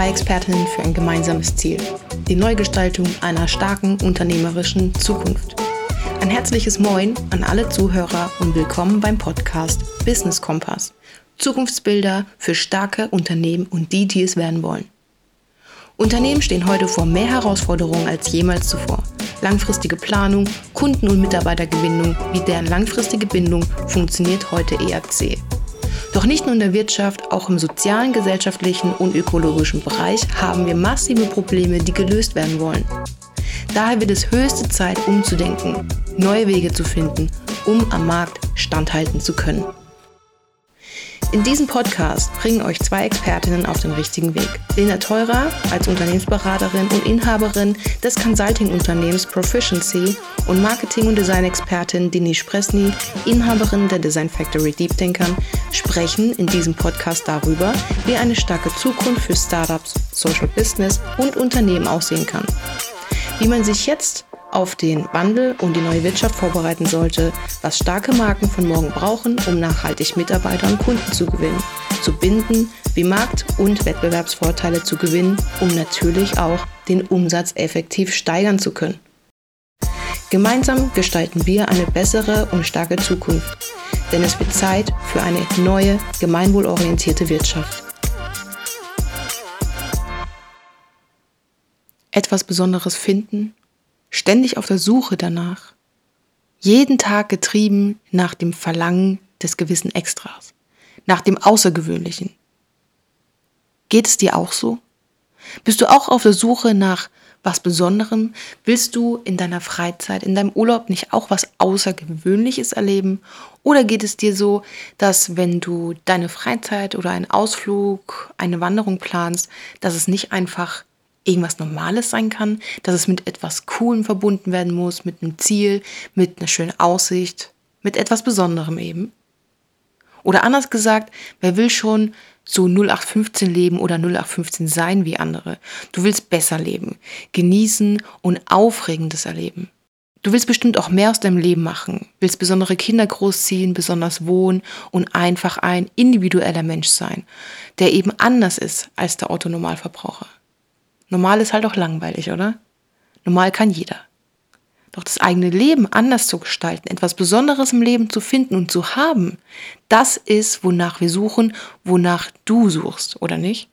zwei Expertinnen für ein gemeinsames Ziel, die Neugestaltung einer starken unternehmerischen Zukunft. Ein herzliches Moin an alle Zuhörer und willkommen beim Podcast Business Kompass. Zukunftsbilder für starke Unternehmen und die, die es werden wollen. Unternehmen stehen heute vor mehr Herausforderungen als jemals zuvor. Langfristige Planung, Kunden- und Mitarbeitergewinnung wie deren langfristige Bindung funktioniert heute eher zäh. Doch nicht nur in der Wirtschaft, auch im sozialen, gesellschaftlichen und ökologischen Bereich haben wir massive Probleme, die gelöst werden wollen. Daher wird es höchste Zeit, umzudenken, neue Wege zu finden, um am Markt standhalten zu können. In diesem Podcast bringen euch zwei Expertinnen auf den richtigen Weg. Lena Teurer als Unternehmensberaterin und Inhaberin des Consulting-Unternehmens Proficiency und Marketing- und Design-Expertin Denise Presny, Inhaberin der Design Factory Deep Thinkern, sprechen in diesem Podcast darüber, wie eine starke Zukunft für Startups, Social Business und Unternehmen aussehen kann. Wie man sich jetzt auf den Wandel und die neue Wirtschaft vorbereiten sollte, was starke Marken von morgen brauchen, um nachhaltig Mitarbeiter und Kunden zu gewinnen, zu binden, wie Markt- und Wettbewerbsvorteile zu gewinnen, um natürlich auch den Umsatz effektiv steigern zu können. Gemeinsam gestalten wir eine bessere und starke Zukunft, denn es wird Zeit für eine neue, gemeinwohlorientierte Wirtschaft. Etwas Besonderes finden ständig auf der Suche danach, jeden Tag getrieben nach dem Verlangen des gewissen Extras, nach dem Außergewöhnlichen. Geht es dir auch so? Bist du auch auf der Suche nach was Besonderem? Willst du in deiner Freizeit, in deinem Urlaub nicht auch was Außergewöhnliches erleben? Oder geht es dir so, dass wenn du deine Freizeit oder einen Ausflug, eine Wanderung planst, dass es nicht einfach irgendwas Normales sein kann, dass es mit etwas Coolem verbunden werden muss, mit einem Ziel, mit einer schönen Aussicht, mit etwas Besonderem eben. Oder anders gesagt, wer will schon so 0815 leben oder 0815 sein wie andere? Du willst besser leben, genießen und Aufregendes erleben. Du willst bestimmt auch mehr aus deinem Leben machen, willst besondere Kinder großziehen, besonders wohnen und einfach ein individueller Mensch sein, der eben anders ist als der Autonormalverbraucher. Normal ist halt auch langweilig, oder? Normal kann jeder. Doch das eigene Leben anders zu gestalten, etwas Besonderes im Leben zu finden und zu haben, das ist, wonach wir suchen, wonach du suchst, oder nicht?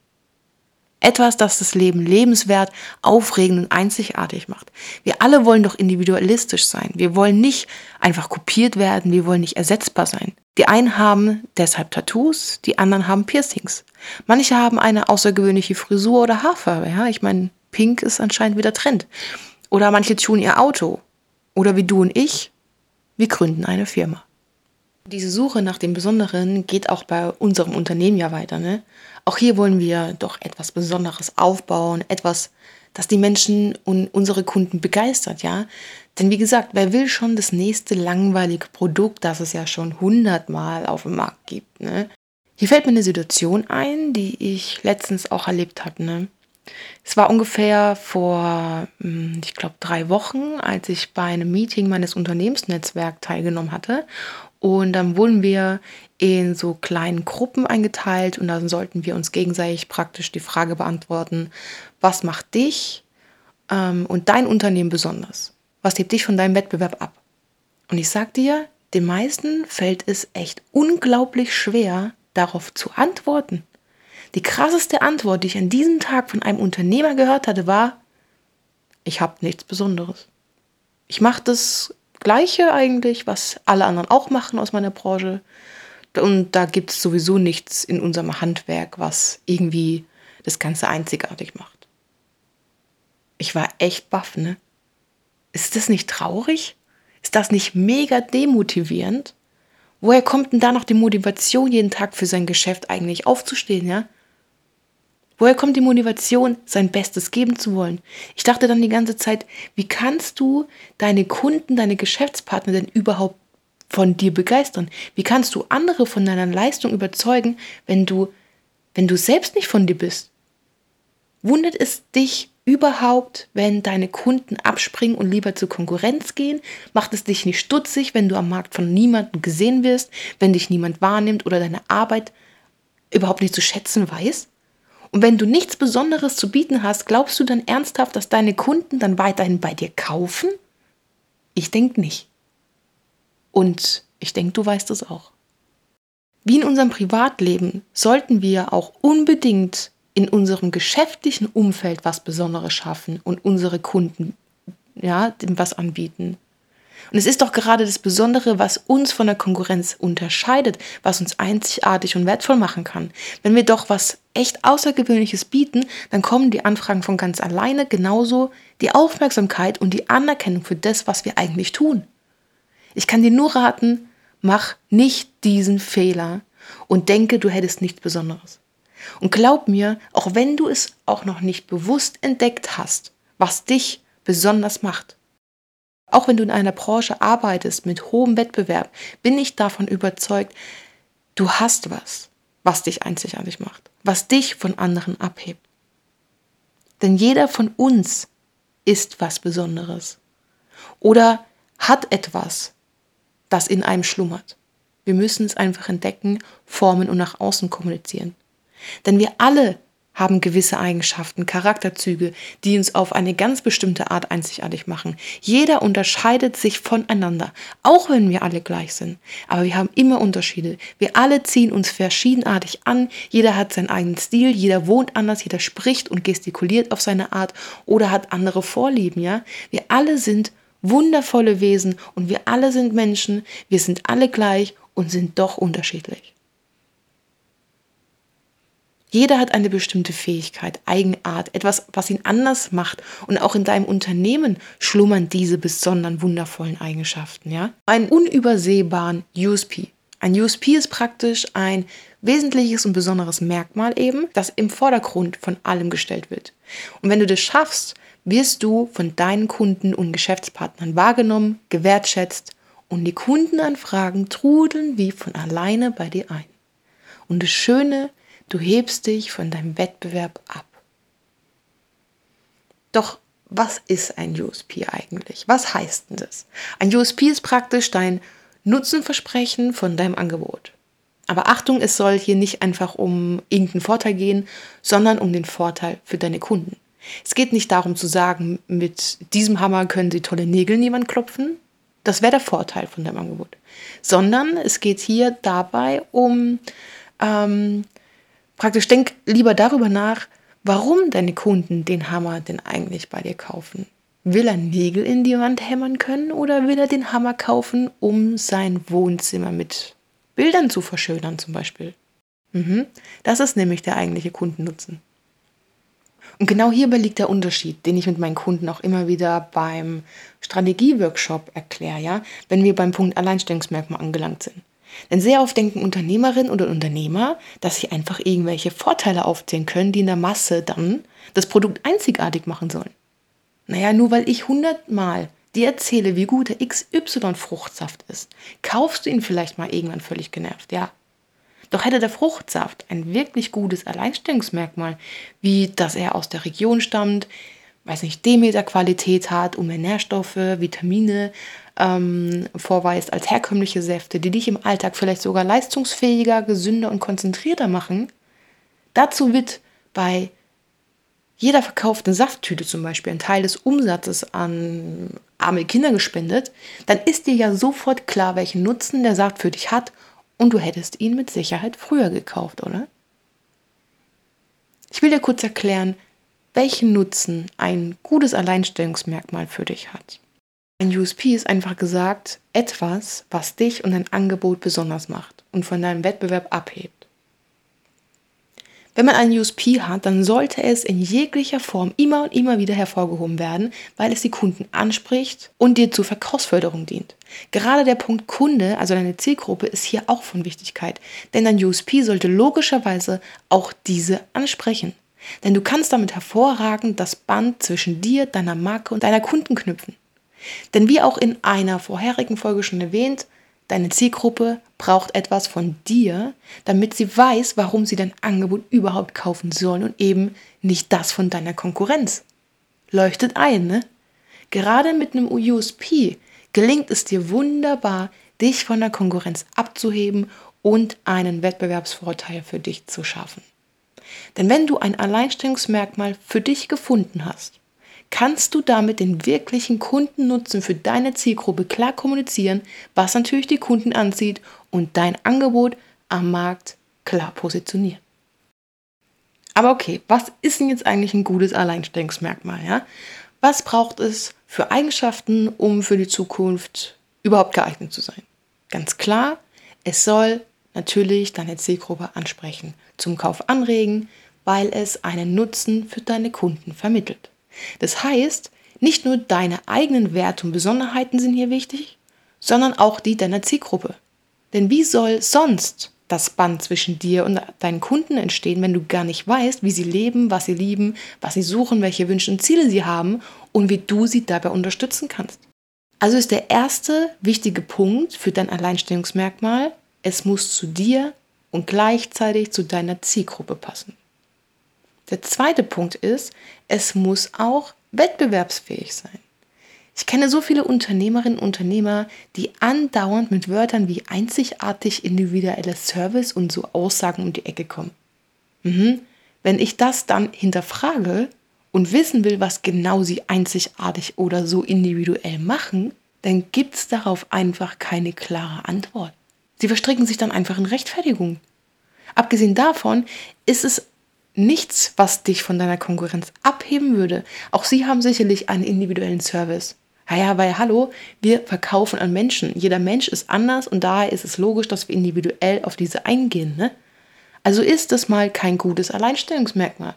Etwas, das das Leben lebenswert, aufregend und einzigartig macht. Wir alle wollen doch individualistisch sein. Wir wollen nicht einfach kopiert werden, wir wollen nicht ersetzbar sein. Die einen haben deshalb Tattoos, die anderen haben Piercings. Manche haben eine außergewöhnliche Frisur oder Haarfarbe. Ja? Ich meine, Pink ist anscheinend wieder Trend. Oder manche tun ihr Auto. Oder wie du und ich, wir gründen eine Firma. Diese Suche nach dem Besonderen geht auch bei unserem Unternehmen ja weiter. Ne? Auch hier wollen wir doch etwas Besonderes aufbauen, etwas, das die Menschen und unsere Kunden begeistert, ja. Denn wie gesagt, wer will schon das nächste langweilige Produkt, das es ja schon hundertmal auf dem Markt gibt, ne? Hier fällt mir eine Situation ein, die ich letztens auch erlebt habe, ne? Es war ungefähr vor, hm, ich glaube, drei Wochen, als ich bei einem Meeting meines Unternehmensnetzwerks teilgenommen hatte. Und dann wurden wir in so kleinen Gruppen eingeteilt und dann sollten wir uns gegenseitig praktisch die Frage beantworten, was macht dich ähm, und dein Unternehmen besonders? Was hebt dich von deinem Wettbewerb ab? Und ich sag dir, den meisten fällt es echt unglaublich schwer, darauf zu antworten. Die krasseste Antwort, die ich an diesem Tag von einem Unternehmer gehört hatte, war, ich habe nichts Besonderes. Ich mache das Gleiche eigentlich, was alle anderen auch machen aus meiner Branche. Und da gibt es sowieso nichts in unserem Handwerk, was irgendwie das Ganze einzigartig macht. Ich war echt baff, ne? Ist das nicht traurig? Ist das nicht mega demotivierend? Woher kommt denn da noch die Motivation, jeden Tag für sein Geschäft eigentlich aufzustehen, ja? Woher kommt die Motivation, sein Bestes geben zu wollen? Ich dachte dann die ganze Zeit, wie kannst du deine Kunden, deine Geschäftspartner denn überhaupt von dir begeistern? Wie kannst du andere von deiner Leistung überzeugen, wenn du, wenn du selbst nicht von dir bist? Wundert es dich überhaupt, wenn deine Kunden abspringen und lieber zur Konkurrenz gehen? Macht es dich nicht stutzig, wenn du am Markt von niemandem gesehen wirst, wenn dich niemand wahrnimmt oder deine Arbeit überhaupt nicht zu schätzen weiß? Und wenn du nichts Besonderes zu bieten hast, glaubst du dann ernsthaft, dass deine Kunden dann weiterhin bei dir kaufen? Ich denke nicht. Und ich denke, du weißt es auch. Wie in unserem Privatleben sollten wir auch unbedingt in unserem geschäftlichen Umfeld was Besonderes schaffen und unsere Kunden ja, dem was anbieten. Und es ist doch gerade das Besondere, was uns von der Konkurrenz unterscheidet, was uns einzigartig und wertvoll machen kann. Wenn wir doch was echt Außergewöhnliches bieten, dann kommen die Anfragen von ganz alleine, genauso die Aufmerksamkeit und die Anerkennung für das, was wir eigentlich tun. Ich kann dir nur raten, mach nicht diesen Fehler und denke, du hättest nichts Besonderes. Und glaub mir, auch wenn du es auch noch nicht bewusst entdeckt hast, was dich besonders macht, auch wenn du in einer Branche arbeitest mit hohem Wettbewerb, bin ich davon überzeugt, du hast was, was dich einzigartig macht, was dich von anderen abhebt. Denn jeder von uns ist was Besonderes oder hat etwas, das in einem schlummert. Wir müssen es einfach entdecken, formen und nach außen kommunizieren. Denn wir alle haben gewisse Eigenschaften, Charakterzüge, die uns auf eine ganz bestimmte Art einzigartig machen. Jeder unterscheidet sich voneinander, auch wenn wir alle gleich sind. Aber wir haben immer Unterschiede. Wir alle ziehen uns verschiedenartig an, jeder hat seinen eigenen Stil, jeder wohnt anders, jeder spricht und gestikuliert auf seine Art oder hat andere Vorlieben, ja? Wir alle sind wundervolle Wesen und wir alle sind Menschen, wir sind alle gleich und sind doch unterschiedlich. Jeder hat eine bestimmte Fähigkeit, Eigenart, etwas, was ihn anders macht. Und auch in deinem Unternehmen schlummern diese besonderen, wundervollen Eigenschaften. Ja? Einen unübersehbaren USP. Ein USP ist praktisch ein wesentliches und besonderes Merkmal eben, das im Vordergrund von allem gestellt wird. Und wenn du das schaffst, wirst du von deinen Kunden und Geschäftspartnern wahrgenommen, gewertschätzt und die Kundenanfragen trudeln wie von alleine bei dir ein. Und das Schöne Du hebst dich von deinem Wettbewerb ab. Doch was ist ein USP eigentlich? Was heißt denn das? Ein USP ist praktisch dein Nutzenversprechen von deinem Angebot. Aber Achtung, es soll hier nicht einfach um irgendeinen Vorteil gehen, sondern um den Vorteil für deine Kunden. Es geht nicht darum zu sagen, mit diesem Hammer können sie tolle Nägel niemand klopfen. Das wäre der Vorteil von deinem Angebot. Sondern es geht hier dabei um ähm, Praktisch denk lieber darüber nach, warum deine Kunden den Hammer denn eigentlich bei dir kaufen. Will er Nägel in die Wand hämmern können oder will er den Hammer kaufen, um sein Wohnzimmer mit Bildern zu verschönern zum Beispiel? Mhm. Das ist nämlich der eigentliche Kundennutzen. Und genau hierbei liegt der Unterschied, den ich mit meinen Kunden auch immer wieder beim Strategieworkshop erkläre, ja, wenn wir beim Punkt Alleinstellungsmerkmal angelangt sind. Denn sehr oft denken Unternehmerinnen oder Unternehmer, dass sie einfach irgendwelche Vorteile aufzählen können, die in der Masse dann das Produkt einzigartig machen sollen. Naja, nur weil ich hundertmal dir erzähle, wie gut der XY-Fruchtsaft ist, kaufst du ihn vielleicht mal irgendwann völlig genervt, ja. Doch hätte der Fruchtsaft ein wirklich gutes Alleinstellungsmerkmal, wie dass er aus der Region stammt, weiß nicht, Demeter-Qualität hat, um mehr Nährstoffe, Vitamine, ähm, vorweist als herkömmliche Säfte, die dich im Alltag vielleicht sogar leistungsfähiger, gesünder und konzentrierter machen. Dazu wird bei jeder verkauften Safttüte zum Beispiel ein Teil des Umsatzes an arme Kinder gespendet, dann ist dir ja sofort klar, welchen Nutzen der Saft für dich hat und du hättest ihn mit Sicherheit früher gekauft, oder? Ich will dir kurz erklären, welchen Nutzen ein gutes Alleinstellungsmerkmal für dich hat. Ein USP ist einfach gesagt etwas, was dich und dein Angebot besonders macht und von deinem Wettbewerb abhebt. Wenn man ein USP hat, dann sollte es in jeglicher Form immer und immer wieder hervorgehoben werden, weil es die Kunden anspricht und dir zur Verkaufsförderung dient. Gerade der Punkt Kunde, also deine Zielgruppe, ist hier auch von Wichtigkeit, denn dein USP sollte logischerweise auch diese ansprechen. Denn du kannst damit hervorragend das Band zwischen dir, deiner Marke und deiner Kunden knüpfen. Denn wie auch in einer vorherigen Folge schon erwähnt, deine Zielgruppe braucht etwas von dir, damit sie weiß, warum sie dein Angebot überhaupt kaufen sollen und eben nicht das von deiner Konkurrenz. Leuchtet ein, ne? Gerade mit einem USP gelingt es dir wunderbar, dich von der Konkurrenz abzuheben und einen Wettbewerbsvorteil für dich zu schaffen. Denn wenn du ein Alleinstellungsmerkmal für dich gefunden hast, kannst du damit den wirklichen Kundennutzen für deine Zielgruppe klar kommunizieren, was natürlich die Kunden anzieht und dein Angebot am Markt klar positionieren. Aber okay, was ist denn jetzt eigentlich ein gutes Alleinstellungsmerkmal? Ja? Was braucht es für Eigenschaften, um für die Zukunft überhaupt geeignet zu sein? Ganz klar, es soll natürlich deine Zielgruppe ansprechen, zum Kauf anregen, weil es einen Nutzen für deine Kunden vermittelt. Das heißt, nicht nur deine eigenen Werte und Besonderheiten sind hier wichtig, sondern auch die deiner Zielgruppe. Denn wie soll sonst das Band zwischen dir und deinen Kunden entstehen, wenn du gar nicht weißt, wie sie leben, was sie lieben, was sie suchen, welche Wünsche und Ziele sie haben und wie du sie dabei unterstützen kannst. Also ist der erste wichtige Punkt für dein Alleinstellungsmerkmal, es muss zu dir und gleichzeitig zu deiner Zielgruppe passen. Der zweite Punkt ist, es muss auch wettbewerbsfähig sein. Ich kenne so viele Unternehmerinnen und Unternehmer, die andauernd mit Wörtern wie einzigartig individueller Service und so Aussagen um die Ecke kommen. Mhm. Wenn ich das dann hinterfrage und wissen will, was genau sie einzigartig oder so individuell machen, dann gibt es darauf einfach keine klare Antwort. Sie verstricken sich dann einfach in Rechtfertigung. Abgesehen davon ist es nichts, was dich von deiner Konkurrenz abheben würde. Auch sie haben sicherlich einen individuellen Service. Naja, weil hallo, wir verkaufen an Menschen. Jeder Mensch ist anders und daher ist es logisch, dass wir individuell auf diese eingehen. Ne? Also ist das mal kein gutes Alleinstellungsmerkmal.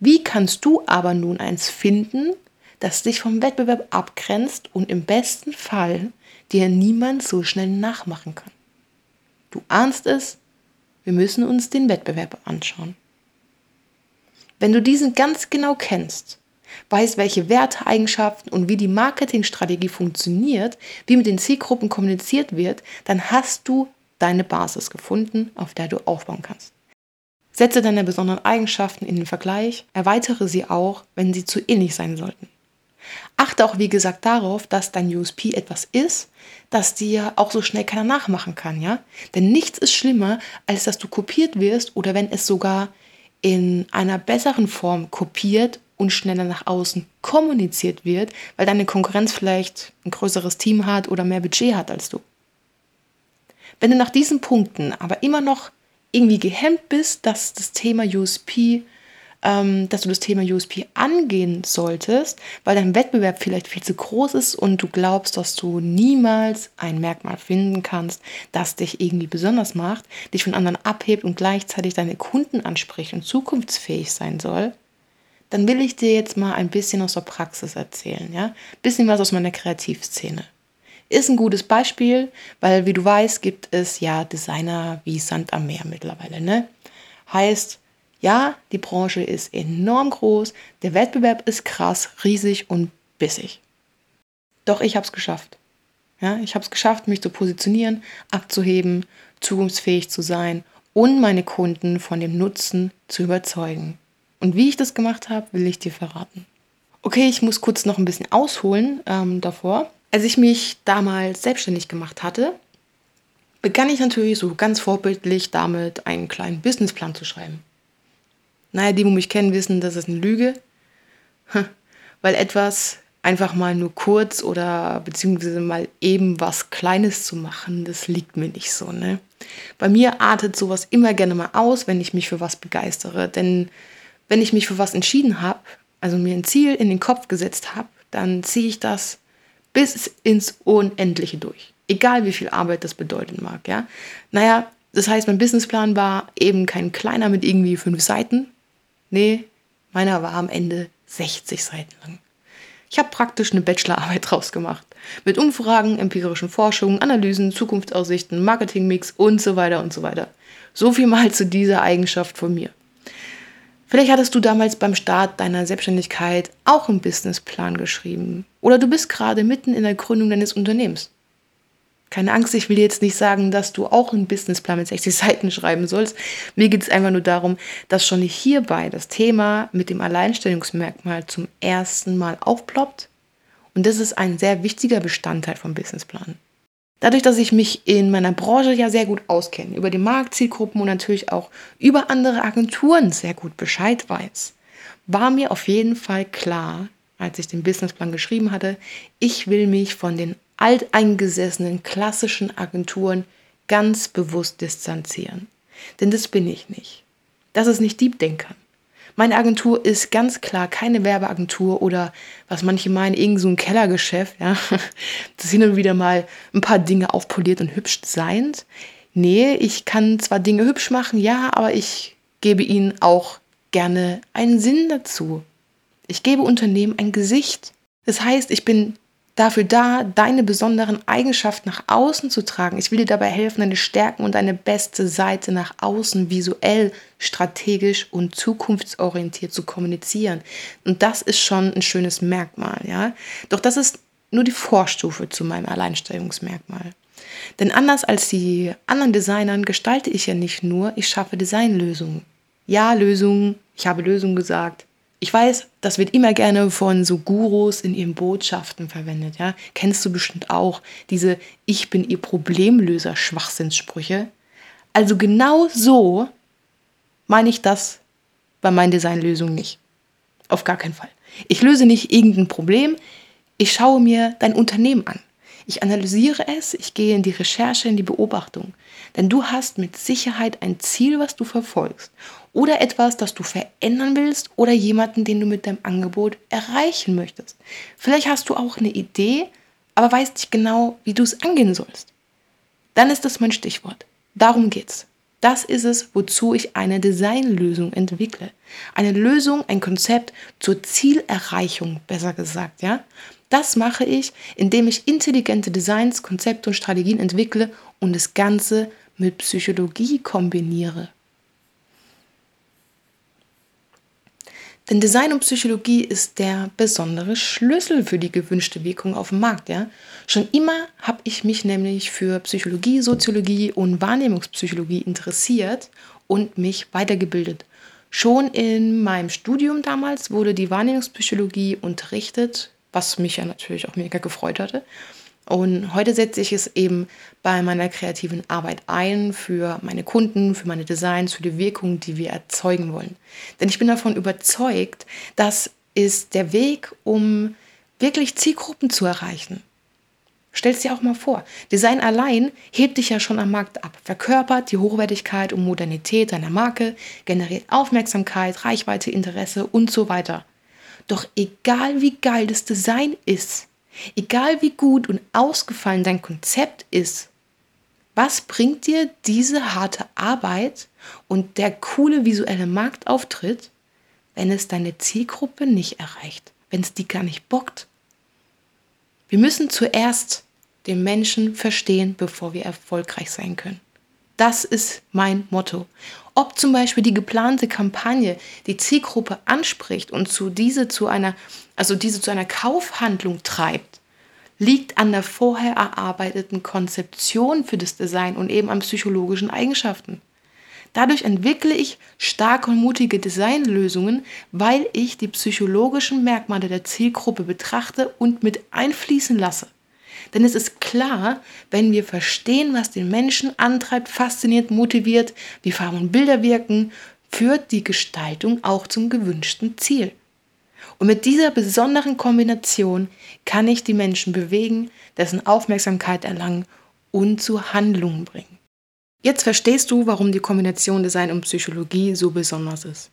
Wie kannst du aber nun eins finden, das dich vom Wettbewerb abgrenzt und im besten Fall dir niemand so schnell nachmachen kann? Du ahnst es, wir müssen uns den Wettbewerb anschauen. Wenn du diesen ganz genau kennst, weißt, welche Werte, Eigenschaften und wie die Marketingstrategie funktioniert, wie mit den Zielgruppen kommuniziert wird, dann hast du deine Basis gefunden, auf der du aufbauen kannst. Setze deine besonderen Eigenschaften in den Vergleich, erweitere sie auch, wenn sie zu ähnlich sein sollten. Achte auch, wie gesagt, darauf, dass dein USP etwas ist, das dir auch so schnell keiner nachmachen kann, ja? Denn nichts ist schlimmer, als dass du kopiert wirst oder wenn es sogar in einer besseren Form kopiert und schneller nach außen kommuniziert wird, weil deine Konkurrenz vielleicht ein größeres Team hat oder mehr Budget hat als du. Wenn du nach diesen Punkten aber immer noch irgendwie gehemmt bist, dass das Thema USP dass du das Thema USP angehen solltest, weil dein Wettbewerb vielleicht viel zu groß ist und du glaubst, dass du niemals ein Merkmal finden kannst, das dich irgendwie besonders macht, dich von anderen abhebt und gleichzeitig deine Kunden anspricht und zukunftsfähig sein soll, dann will ich dir jetzt mal ein bisschen aus der Praxis erzählen, ja? Ein bisschen was aus meiner Kreativszene. Ist ein gutes Beispiel, weil wie du weißt, gibt es ja Designer wie Sand am Meer mittlerweile, ne? Heißt, ja, die Branche ist enorm groß, der Wettbewerb ist krass, riesig und bissig. Doch ich habe es geschafft. Ja, ich habe es geschafft, mich zu positionieren, abzuheben, zukunftsfähig zu sein und meine Kunden von dem Nutzen zu überzeugen. Und wie ich das gemacht habe, will ich dir verraten. Okay, ich muss kurz noch ein bisschen ausholen ähm, davor. Als ich mich damals selbstständig gemacht hatte, begann ich natürlich so ganz vorbildlich damit, einen kleinen Businessplan zu schreiben. Naja, die, die mich kennen, wissen, das ist eine Lüge. Weil etwas einfach mal nur kurz oder beziehungsweise mal eben was Kleines zu machen, das liegt mir nicht so. Ne? Bei mir artet sowas immer gerne mal aus, wenn ich mich für was begeistere. Denn wenn ich mich für was entschieden habe, also mir ein Ziel in den Kopf gesetzt habe, dann ziehe ich das bis ins Unendliche durch. Egal wie viel Arbeit das bedeuten mag. Ja? Naja, das heißt, mein Businessplan war eben kein kleiner mit irgendwie fünf Seiten, Nee, meiner war am Ende 60 Seiten lang. Ich habe praktisch eine Bachelorarbeit draus gemacht. Mit Umfragen, empirischen Forschungen, Analysen, Zukunftsaussichten, Marketingmix und so weiter und so weiter. So viel mal zu dieser Eigenschaft von mir. Vielleicht hattest du damals beim Start deiner Selbstständigkeit auch einen Businessplan geschrieben. Oder du bist gerade mitten in der Gründung deines Unternehmens. Keine Angst, ich will jetzt nicht sagen, dass du auch einen Businessplan mit 60 Seiten schreiben sollst. Mir geht es einfach nur darum, dass schon hierbei das Thema mit dem Alleinstellungsmerkmal zum ersten Mal aufploppt. Und das ist ein sehr wichtiger Bestandteil vom Businessplan. Dadurch, dass ich mich in meiner Branche ja sehr gut auskenne, über die Marktzielgruppen und natürlich auch über andere Agenturen sehr gut Bescheid weiß, war mir auf jeden Fall klar, als ich den Businessplan geschrieben hatte, ich will mich von den alteingesessenen klassischen Agenturen ganz bewusst distanzieren. Denn das bin ich nicht. Das ist nicht Deep Denker. Meine Agentur ist ganz klar keine Werbeagentur oder was manche meinen, irgend so ein Kellergeschäft, ja. Das hin und wieder mal ein paar Dinge aufpoliert und hübsch sein. Nee, ich kann zwar Dinge hübsch machen, ja, aber ich gebe ihnen auch gerne einen Sinn dazu. Ich gebe Unternehmen ein Gesicht. Das heißt, ich bin dafür da, deine besonderen Eigenschaften nach außen zu tragen. Ich will dir dabei helfen, deine Stärken und deine beste Seite nach außen visuell, strategisch und zukunftsorientiert zu kommunizieren. Und das ist schon ein schönes Merkmal, ja. Doch das ist nur die Vorstufe zu meinem Alleinstellungsmerkmal. Denn anders als die anderen Designern gestalte ich ja nicht nur, ich schaffe Designlösungen. Ja, Lösungen, ich habe Lösungen gesagt, ich weiß, das wird immer gerne von so Gurus in ihren Botschaften verwendet. Ja? Kennst du bestimmt auch diese Ich bin ihr Problemlöser Schwachsinnssprüche. Also genau so meine ich das bei meinen Designlösungen nicht. Auf gar keinen Fall. Ich löse nicht irgendein Problem, ich schaue mir dein Unternehmen an. Ich analysiere es, ich gehe in die Recherche, in die Beobachtung. Denn du hast mit Sicherheit ein Ziel, was du verfolgst. Oder etwas, das du verändern willst oder jemanden, den du mit deinem Angebot erreichen möchtest. Vielleicht hast du auch eine Idee, aber weißt nicht genau, wie du es angehen sollst. Dann ist das mein Stichwort. Darum geht's. Das ist es, wozu ich eine Designlösung entwickle. Eine Lösung, ein Konzept zur Zielerreichung, besser gesagt, ja. Das mache ich, indem ich intelligente Designs, Konzepte und Strategien entwickle und das Ganze mit Psychologie kombiniere. Denn Design und Psychologie ist der besondere Schlüssel für die gewünschte Wirkung auf dem Markt. Ja? Schon immer habe ich mich nämlich für Psychologie, Soziologie und Wahrnehmungspsychologie interessiert und mich weitergebildet. Schon in meinem Studium damals wurde die Wahrnehmungspsychologie unterrichtet, was mich ja natürlich auch mega gefreut hatte. Und heute setze ich es eben bei meiner kreativen Arbeit ein für meine Kunden, für meine Designs, für die Wirkung, die wir erzeugen wollen. Denn ich bin davon überzeugt, das ist der Weg, um wirklich Zielgruppen zu erreichen. Stell es dir auch mal vor, Design allein hebt dich ja schon am Markt ab, verkörpert die Hochwertigkeit und Modernität deiner Marke, generiert Aufmerksamkeit, Reichweite, Interesse und so weiter. Doch egal wie geil das Design ist, Egal wie gut und ausgefallen dein Konzept ist, was bringt dir diese harte Arbeit und der coole visuelle Marktauftritt, wenn es deine Zielgruppe nicht erreicht, wenn es die gar nicht bockt? Wir müssen zuerst den Menschen verstehen, bevor wir erfolgreich sein können. Das ist mein Motto. Ob zum Beispiel die geplante Kampagne die Zielgruppe anspricht und zu diese zu einer, also diese zu einer Kaufhandlung treibt, liegt an der vorher erarbeiteten Konzeption für das Design und eben an psychologischen Eigenschaften. Dadurch entwickle ich starke und mutige Designlösungen, weil ich die psychologischen Merkmale der Zielgruppe betrachte und mit einfließen lasse. Denn es ist klar, wenn wir verstehen, was den Menschen antreibt, fasziniert, motiviert, wie Farben und Bilder wirken, führt die Gestaltung auch zum gewünschten Ziel. Und mit dieser besonderen Kombination kann ich die Menschen bewegen, dessen Aufmerksamkeit erlangen und zu Handlungen bringen. Jetzt verstehst du, warum die Kombination Design und Psychologie so besonders ist.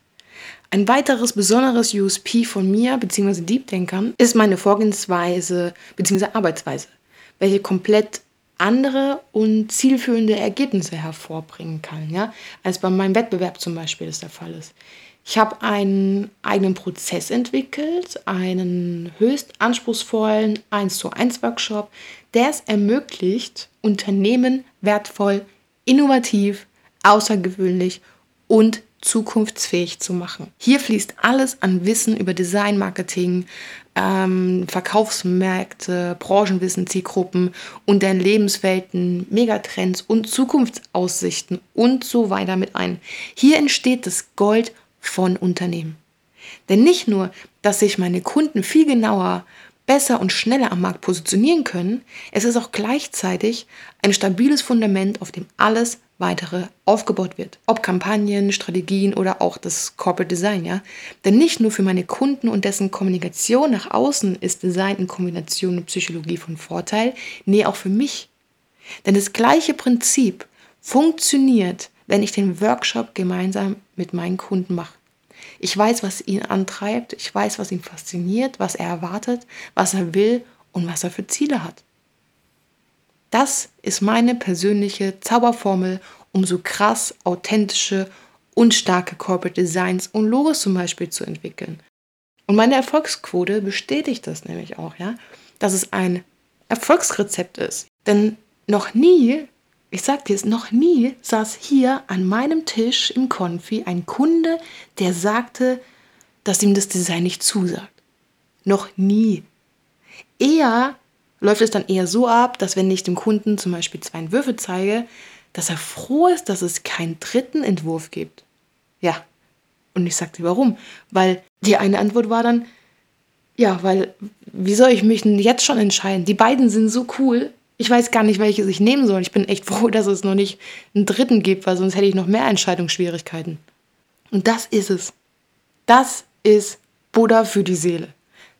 Ein weiteres besonderes USP von mir bzw. Deep Denkern ist meine Vorgehensweise bzw. Arbeitsweise welche komplett andere und zielführende Ergebnisse hervorbringen kann, ja, als bei meinem Wettbewerb zum Beispiel das der Fall ist. Ich habe einen eigenen Prozess entwickelt, einen höchst anspruchsvollen 1 zu 1 Workshop, der es ermöglicht, Unternehmen wertvoll, innovativ, außergewöhnlich und zukunftsfähig zu machen. Hier fließt alles an Wissen über Design, Marketing, ähm, Verkaufsmärkte, Branchenwissen, Zielgruppen und deren Lebenswelten, Megatrends und Zukunftsaussichten und so weiter mit ein. Hier entsteht das Gold von Unternehmen. Denn nicht nur, dass sich meine Kunden viel genauer besser und schneller am Markt positionieren können, es ist auch gleichzeitig ein stabiles Fundament, auf dem alles weitere aufgebaut wird. Ob Kampagnen, Strategien oder auch das Corporate Design, ja. Denn nicht nur für meine Kunden und dessen Kommunikation nach außen ist Design in Kombination mit Psychologie von Vorteil, nee, auch für mich. Denn das gleiche Prinzip funktioniert, wenn ich den Workshop gemeinsam mit meinen Kunden mache. Ich weiß, was ihn antreibt, ich weiß, was ihn fasziniert, was er erwartet, was er will und was er für Ziele hat. Das ist meine persönliche Zauberformel, um so krass authentische und starke Corporate Designs und Logos zum Beispiel zu entwickeln. Und meine Erfolgsquote bestätigt das nämlich auch, ja, dass es ein Erfolgsrezept ist. Denn noch nie, ich sag dir es, noch nie saß hier an meinem Tisch im Konfi ein Kunde, der sagte, dass ihm das Design nicht zusagt. Noch nie. Eher läuft es dann eher so ab, dass wenn ich dem Kunden zum Beispiel zwei Entwürfe zeige, dass er froh ist, dass es keinen dritten Entwurf gibt. Ja. Und ich sagte, warum? Weil die eine Antwort war dann, ja, weil, wie soll ich mich denn jetzt schon entscheiden? Die beiden sind so cool. Ich weiß gar nicht, welches ich nehmen soll. Ich bin echt froh, dass es noch nicht einen dritten gibt, weil sonst hätte ich noch mehr Entscheidungsschwierigkeiten. Und das ist es. Das ist Buddha für die Seele.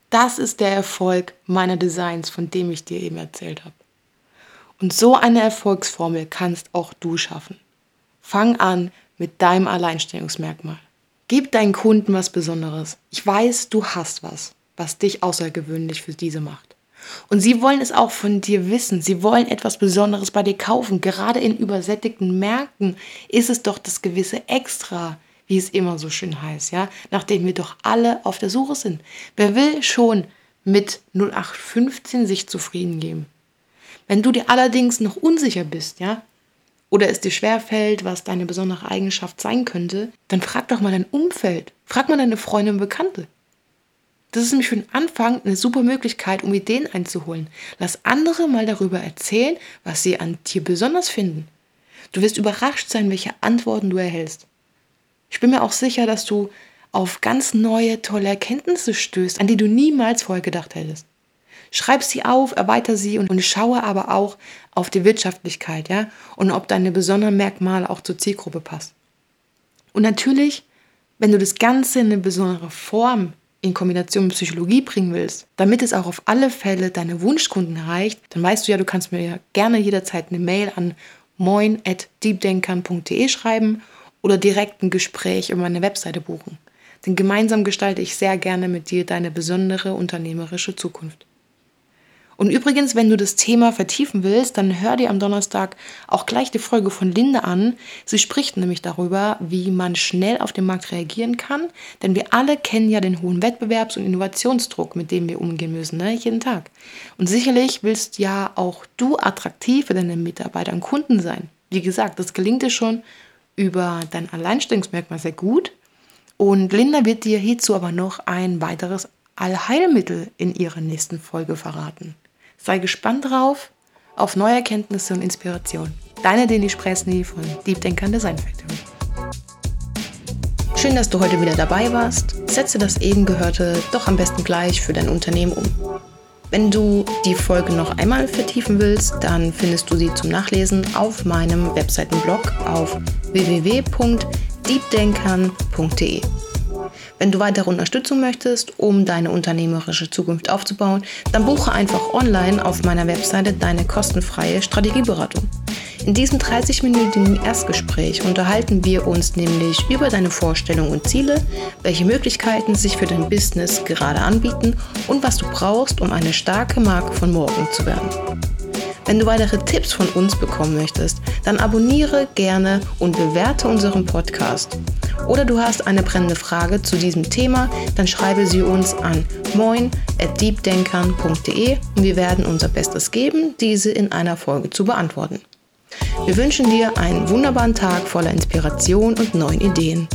Das ist der Erfolg meiner Designs, von dem ich dir eben erzählt habe. Und so eine Erfolgsformel kannst auch du schaffen. Fang an mit deinem Alleinstellungsmerkmal. Gib deinen Kunden was Besonderes. Ich weiß, du hast was, was dich außergewöhnlich für diese macht. Und sie wollen es auch von dir wissen. Sie wollen etwas Besonderes bei dir kaufen. Gerade in übersättigten Märkten ist es doch das gewisse Extra, wie es immer so schön heißt, ja, nachdem wir doch alle auf der Suche sind. Wer will schon mit 0815 sich zufrieden geben? Wenn du dir allerdings noch unsicher bist, ja, oder es dir schwerfällt, was deine besondere Eigenschaft sein könnte, dann frag doch mal dein Umfeld. Frag mal deine Freunde und Bekannte. Das ist nämlich für den Anfang eine super Möglichkeit, um Ideen einzuholen. Lass andere mal darüber erzählen, was sie an dir besonders finden. Du wirst überrascht sein, welche Antworten du erhältst. Ich bin mir auch sicher, dass du auf ganz neue, tolle Erkenntnisse stößt, an die du niemals vorher gedacht hättest. Schreib sie auf, erweiter sie und, und schaue aber auch auf die Wirtschaftlichkeit, ja, und ob deine besonderen Merkmale auch zur Zielgruppe passen. Und natürlich, wenn du das Ganze in eine besondere Form in Kombination mit Psychologie bringen willst, damit es auch auf alle Fälle deine Wunschkunden erreicht, dann weißt du ja, du kannst mir ja gerne jederzeit eine Mail an moin.deepdenkern.de schreiben oder direkt ein Gespräch über meine Webseite buchen. Denn gemeinsam gestalte ich sehr gerne mit dir deine besondere unternehmerische Zukunft. Und übrigens, wenn du das Thema vertiefen willst, dann hör dir am Donnerstag auch gleich die Folge von Linde an. Sie spricht nämlich darüber, wie man schnell auf den Markt reagieren kann. Denn wir alle kennen ja den hohen Wettbewerbs- und Innovationsdruck, mit dem wir umgehen müssen, ne? jeden Tag. Und sicherlich willst ja auch du attraktiv für deine Mitarbeiter und Kunden sein. Wie gesagt, das gelingt dir schon über dein Alleinstellungsmerkmal sehr gut. Und Linda wird dir hierzu aber noch ein weiteres Allheilmittel in ihrer nächsten Folge verraten. Sei gespannt drauf auf neue Erkenntnisse und Inspiration. Deine Deni Spresny von Deep Denkern Design Factory. Schön, dass du heute wieder dabei warst. Setze das eben Gehörte doch am besten gleich für dein Unternehmen um. Wenn du die Folge noch einmal vertiefen willst, dann findest du sie zum Nachlesen auf meinem Webseitenblog auf www.deepdenkern.de. Wenn du weitere Unterstützung möchtest, um deine unternehmerische Zukunft aufzubauen, dann buche einfach online auf meiner Webseite deine kostenfreie Strategieberatung. In diesem 30-minütigen Erstgespräch unterhalten wir uns nämlich über deine Vorstellungen und Ziele, welche Möglichkeiten sich für dein Business gerade anbieten und was du brauchst, um eine starke Marke von morgen zu werden. Wenn du weitere Tipps von uns bekommen möchtest, dann abonniere gerne und bewerte unseren Podcast. Oder du hast eine brennende Frage zu diesem Thema, dann schreibe sie uns an moin@deepdenkern.de und wir werden unser Bestes geben, diese in einer Folge zu beantworten. Wir wünschen dir einen wunderbaren Tag voller Inspiration und neuen Ideen.